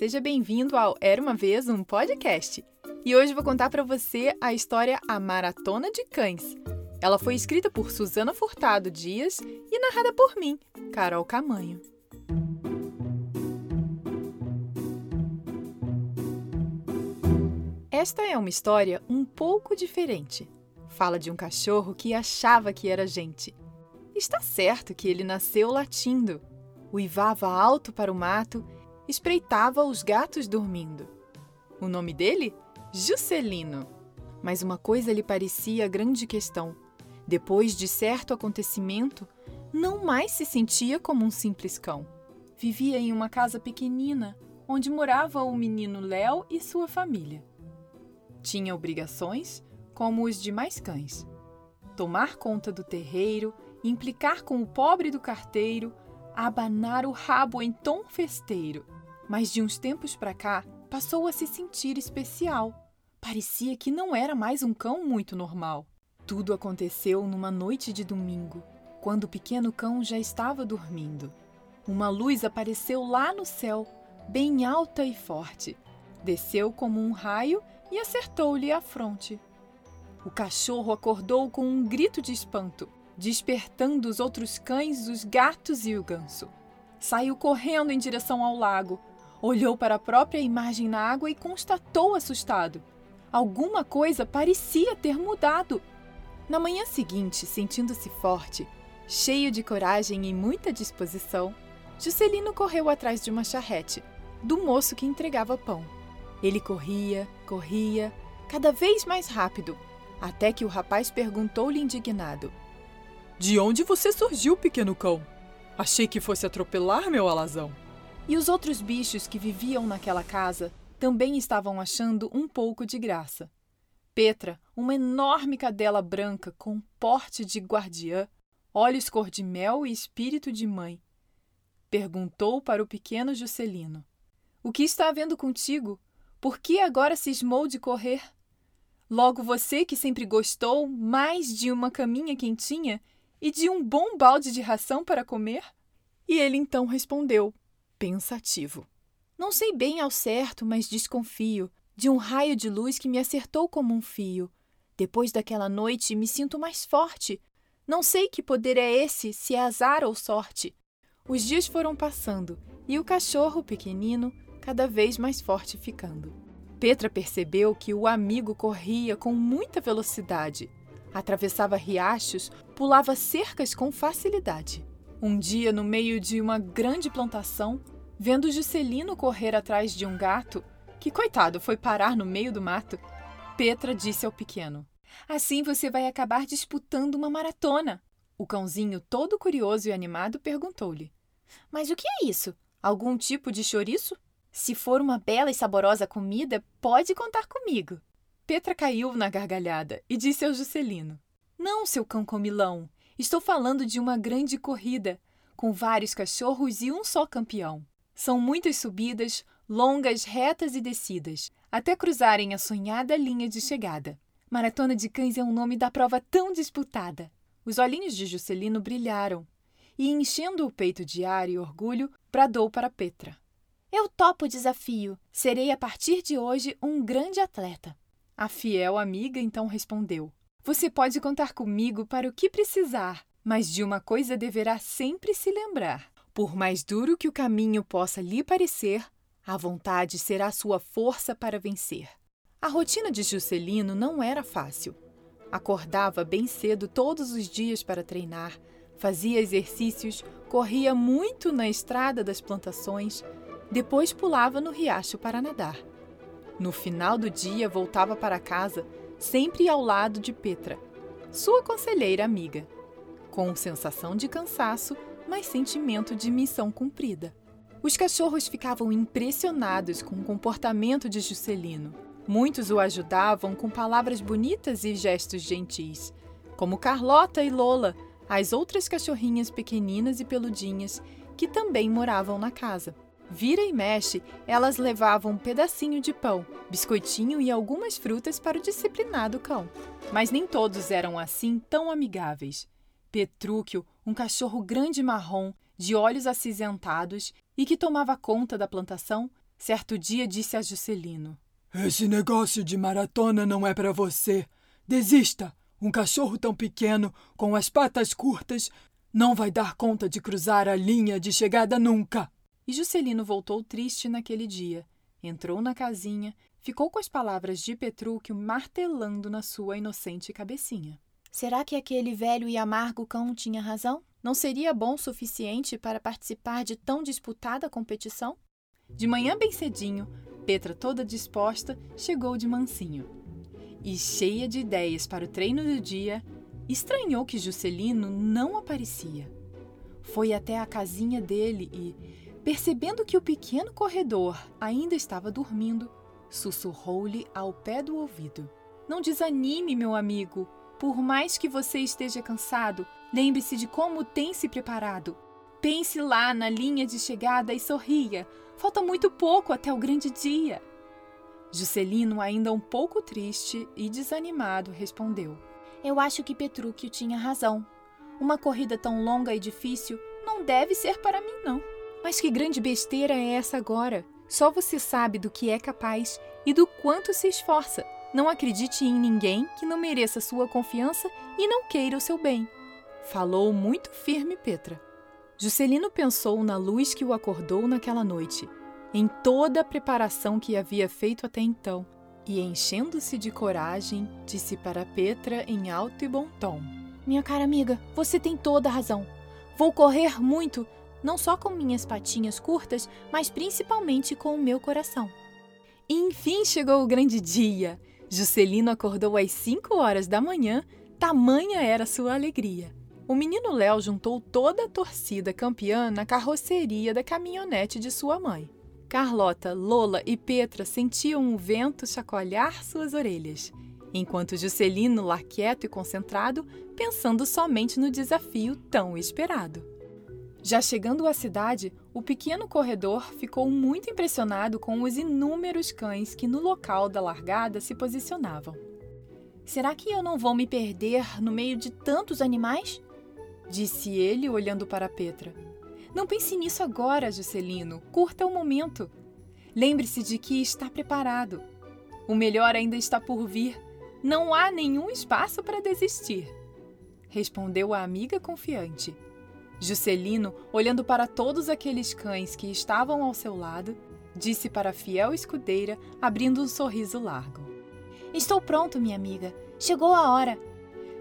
seja bem-vindo ao Era uma vez um podcast. E hoje vou contar para você a história A Maratona de Cães. Ela foi escrita por Suzana Furtado Dias e narrada por mim, Carol Camanho. Esta é uma história um pouco diferente. Fala de um cachorro que achava que era gente. Está certo que ele nasceu latindo. Uivava alto para o mato, espreitava os gatos dormindo. O nome dele? Juscelino. Mas uma coisa lhe parecia grande questão. Depois de certo acontecimento, não mais se sentia como um simples cão. Vivia em uma casa pequenina, onde morava o menino Léo e sua família. Tinha obrigações, como os demais cães: tomar conta do terreiro, implicar com o pobre do carteiro, abanar o rabo em tom festeiro. Mas de uns tempos para cá, passou a se sentir especial. Parecia que não era mais um cão muito normal. Tudo aconteceu numa noite de domingo, quando o pequeno cão já estava dormindo. Uma luz apareceu lá no céu, bem alta e forte. Desceu como um raio e acertou-lhe a fronte. O cachorro acordou com um grito de espanto, despertando os outros cães, os gatos e o ganso. Saiu correndo em direção ao lago, olhou para a própria imagem na água e constatou assustado. Alguma coisa parecia ter mudado. Na manhã seguinte, sentindo-se forte, cheio de coragem e muita disposição, Juscelino correu atrás de uma charrete, do moço que entregava pão. Ele corria, corria, cada vez mais rápido, até que o rapaz perguntou-lhe indignado: De onde você surgiu, pequeno cão? Achei que fosse atropelar meu alazão. E os outros bichos que viviam naquela casa também estavam achando um pouco de graça. Petra, uma enorme cadela branca com porte de guardiã, olhos cor de mel e espírito de mãe, perguntou para o pequeno Juscelino: O que está havendo contigo? Por que agora cismou de correr? Logo você que sempre gostou mais de uma caminha quentinha e de um bom balde de ração para comer? E ele então respondeu, pensativo: Não sei bem ao certo, mas desconfio de um raio de luz que me acertou como um fio. Depois daquela noite me sinto mais forte. Não sei que poder é esse, se é azar ou sorte. Os dias foram passando e o cachorro pequenino cada vez mais forte ficando. Petra percebeu que o amigo corria com muita velocidade, atravessava riachos, pulava cercas com facilidade. Um dia, no meio de uma grande plantação, vendo Juscelino correr atrás de um gato, que coitado foi parar no meio do mato, Petra disse ao pequeno: Assim você vai acabar disputando uma maratona. O cãozinho, todo curioso e animado, perguntou-lhe: Mas o que é isso? Algum tipo de chouriço? Se for uma bela e saborosa comida, pode contar comigo. Petra caiu na gargalhada e disse ao Juscelino: Não, seu cão comilão. Estou falando de uma grande corrida, com vários cachorros e um só campeão. São muitas subidas, longas, retas e descidas, até cruzarem a sonhada linha de chegada. Maratona de Cães é o nome da prova tão disputada. Os olhinhos de Juscelino brilharam e, enchendo o peito de ar e orgulho, bradou para Petra: eu topo o desafio. Serei a partir de hoje um grande atleta. A fiel amiga então respondeu: Você pode contar comigo para o que precisar, mas de uma coisa deverá sempre se lembrar. Por mais duro que o caminho possa lhe parecer, a vontade será sua força para vencer. A rotina de Juscelino não era fácil. Acordava bem cedo todos os dias para treinar, fazia exercícios, corria muito na estrada das plantações, depois pulava no riacho para nadar. No final do dia voltava para casa, sempre ao lado de Petra, sua conselheira amiga, com sensação de cansaço, mas sentimento de missão cumprida. Os cachorros ficavam impressionados com o comportamento de Juscelino. Muitos o ajudavam com palavras bonitas e gestos gentis, como Carlota e Lola, as outras cachorrinhas pequeninas e peludinhas que também moravam na casa. Vira e mexe, elas levavam um pedacinho de pão, biscoitinho e algumas frutas para o disciplinado cão. Mas nem todos eram assim tão amigáveis. Petrúquio, um cachorro grande marrom, de olhos acinzentados e que tomava conta da plantação, Certo dia disse a Juscelino: Esse negócio de maratona não é para você. Desista! Um cachorro tão pequeno, com as patas curtas, não vai dar conta de cruzar a linha de chegada nunca. E Juscelino voltou triste naquele dia. Entrou na casinha, ficou com as palavras de Petrúquio martelando na sua inocente cabecinha. Será que aquele velho e amargo cão tinha razão? Não seria bom o suficiente para participar de tão disputada competição? De manhã bem cedinho, Petra, toda disposta, chegou de mansinho e cheia de ideias para o treino do dia, estranhou que Juscelino não aparecia. Foi até a casinha dele e, percebendo que o pequeno corredor ainda estava dormindo, sussurrou-lhe ao pé do ouvido: Não desanime, meu amigo. Por mais que você esteja cansado, lembre-se de como tem se preparado. Pense lá na linha de chegada e sorria. Falta muito pouco até o grande dia. Juscelino, ainda um pouco triste e desanimado, respondeu: Eu acho que Petrúquio tinha razão. Uma corrida tão longa e difícil não deve ser para mim, não. Mas que grande besteira é essa agora? Só você sabe do que é capaz e do quanto se esforça. Não acredite em ninguém que não mereça sua confiança e não queira o seu bem. Falou muito firme Petra. Juscelino pensou na luz que o acordou naquela noite em toda a preparação que havia feito até então, e enchendo-se de coragem, disse para Petra em alto e bom tom: Minha cara amiga, você tem toda a razão. Vou correr muito, não só com minhas patinhas curtas, mas principalmente com o meu coração. E enfim chegou o grande dia. Juscelino acordou às 5 horas da manhã, tamanha era sua alegria. O menino Léo juntou toda a torcida campeã na carroceria da caminhonete de sua mãe. Carlota, Lola e Petra sentiam o vento chacoalhar suas orelhas, enquanto Juscelino lá quieto e concentrado, pensando somente no desafio tão esperado. Já chegando à cidade, o pequeno corredor ficou muito impressionado com os inúmeros cães que no local da largada se posicionavam. Será que eu não vou me perder no meio de tantos animais? Disse ele olhando para Petra. Não pense nisso agora, Juscelino. Curta o momento. Lembre-se de que está preparado. O melhor ainda está por vir. Não há nenhum espaço para desistir. Respondeu a amiga confiante. Juscelino, olhando para todos aqueles cães que estavam ao seu lado, disse para a fiel escudeira, abrindo um sorriso largo: Estou pronto, minha amiga. Chegou a hora.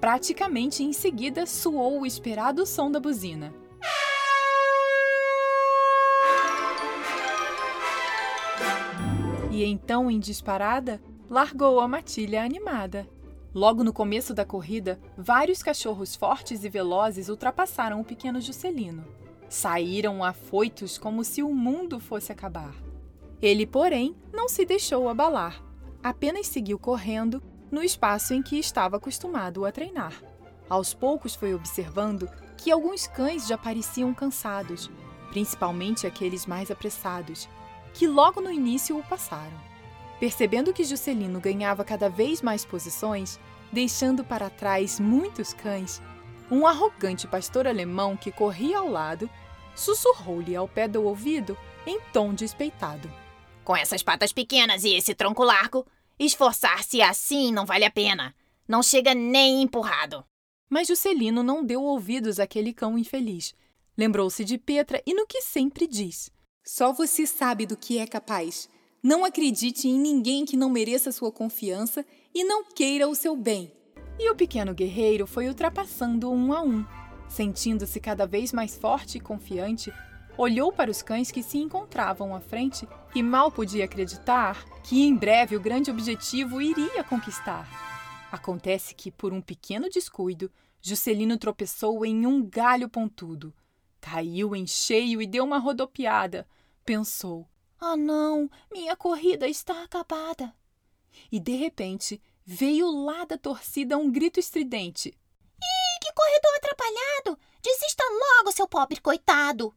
Praticamente em seguida soou o esperado som da buzina. e então, em disparada, largou a matilha animada. Logo no começo da corrida, vários cachorros fortes e velozes ultrapassaram o pequeno Juscelino. Saíram afoitos como se o mundo fosse acabar. Ele, porém, não se deixou abalar. Apenas seguiu correndo no espaço em que estava acostumado a treinar. Aos poucos foi observando que alguns cães já pareciam cansados, principalmente aqueles mais apressados, que logo no início o passaram. Percebendo que Juscelino ganhava cada vez mais posições, deixando para trás muitos cães, um arrogante pastor alemão que corria ao lado sussurrou-lhe ao pé do ouvido em tom despeitado: Com essas patas pequenas e esse tronco largo, esforçar-se assim não vale a pena. Não chega nem empurrado. Mas Juscelino não deu ouvidos àquele cão infeliz. Lembrou-se de Petra e no que sempre diz: só você sabe do que é capaz. Não acredite em ninguém que não mereça sua confiança e não queira o seu bem. E o pequeno guerreiro foi ultrapassando um a um. Sentindo-se cada vez mais forte e confiante, olhou para os cães que se encontravam à frente e mal podia acreditar que em breve o grande objetivo iria conquistar. Acontece que, por um pequeno descuido, Juscelino tropeçou em um galho pontudo Caiu em cheio e deu uma rodopiada. Pensou: Ah, não, minha corrida está acabada. E de repente veio lá da torcida um grito estridente: Ih, que corredor atrapalhado! Desista logo, seu pobre coitado!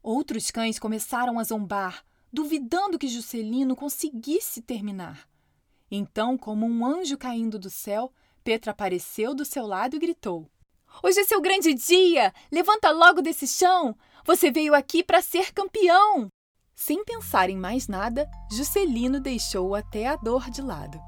Outros cães começaram a zombar, duvidando que Juscelino conseguisse terminar. Então, como um anjo caindo do céu, Petra apareceu do seu lado e gritou: Hoje é seu grande dia! Levanta logo desse chão! Você veio aqui para ser campeão! Sem pensar em mais nada, Juscelino deixou até a dor de lado.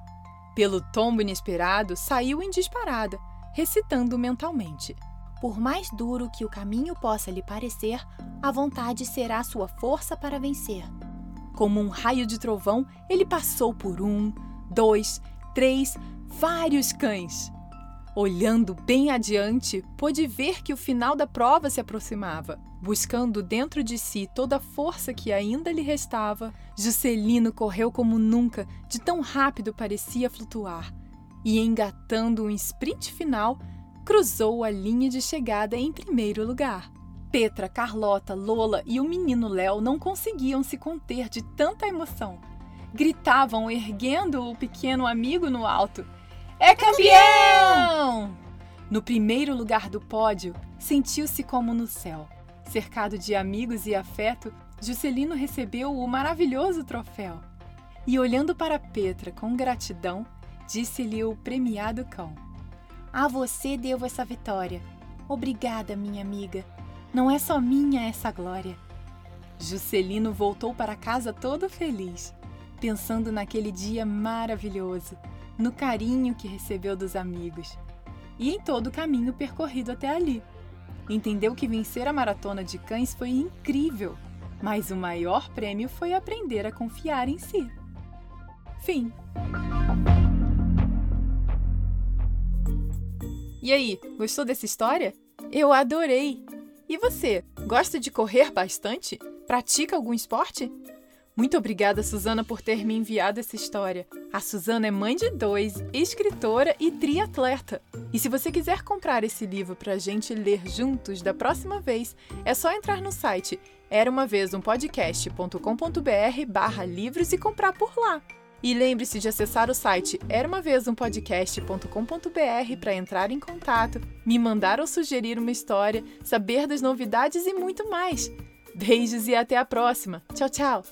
Pelo tombo inesperado, saiu em disparada, recitando mentalmente: Por mais duro que o caminho possa lhe parecer, a vontade será sua força para vencer. Como um raio de trovão, ele passou por um, dois, três, vários cães. Olhando bem adiante, pôde ver que o final da prova se aproximava. Buscando dentro de si toda a força que ainda lhe restava, Juscelino correu como nunca, de tão rápido parecia flutuar. E engatando um sprint final, cruzou a linha de chegada em primeiro lugar. Petra, Carlota, Lola e o menino Léo não conseguiam se conter de tanta emoção. Gritavam, erguendo o pequeno amigo no alto. É campeão! No primeiro lugar do pódio, sentiu-se como no céu. Cercado de amigos e afeto, Juscelino recebeu o maravilhoso troféu. E olhando para Petra com gratidão, disse-lhe o premiado cão: A você devo essa vitória. Obrigada, minha amiga. Não é só minha essa glória. Juscelino voltou para casa todo feliz, pensando naquele dia maravilhoso, no carinho que recebeu dos amigos e em todo o caminho percorrido até ali. Entendeu que vencer a maratona de cães foi incrível, mas o maior prêmio foi aprender a confiar em si. Fim. E aí, gostou dessa história? Eu adorei! E você, gosta de correr bastante? Pratica algum esporte? Muito obrigada, Suzana, por ter me enviado essa história. A Suzana é mãe de dois, escritora e triatleta. E se você quiser comprar esse livro para a gente ler juntos da próxima vez, é só entrar no site era uma vez um podcast.com.br barra livros e comprar por lá. E lembre-se de acessar o site era para entrar em contato, me mandar ou sugerir uma história, saber das novidades e muito mais. Beijos e até a próxima. Tchau, tchau.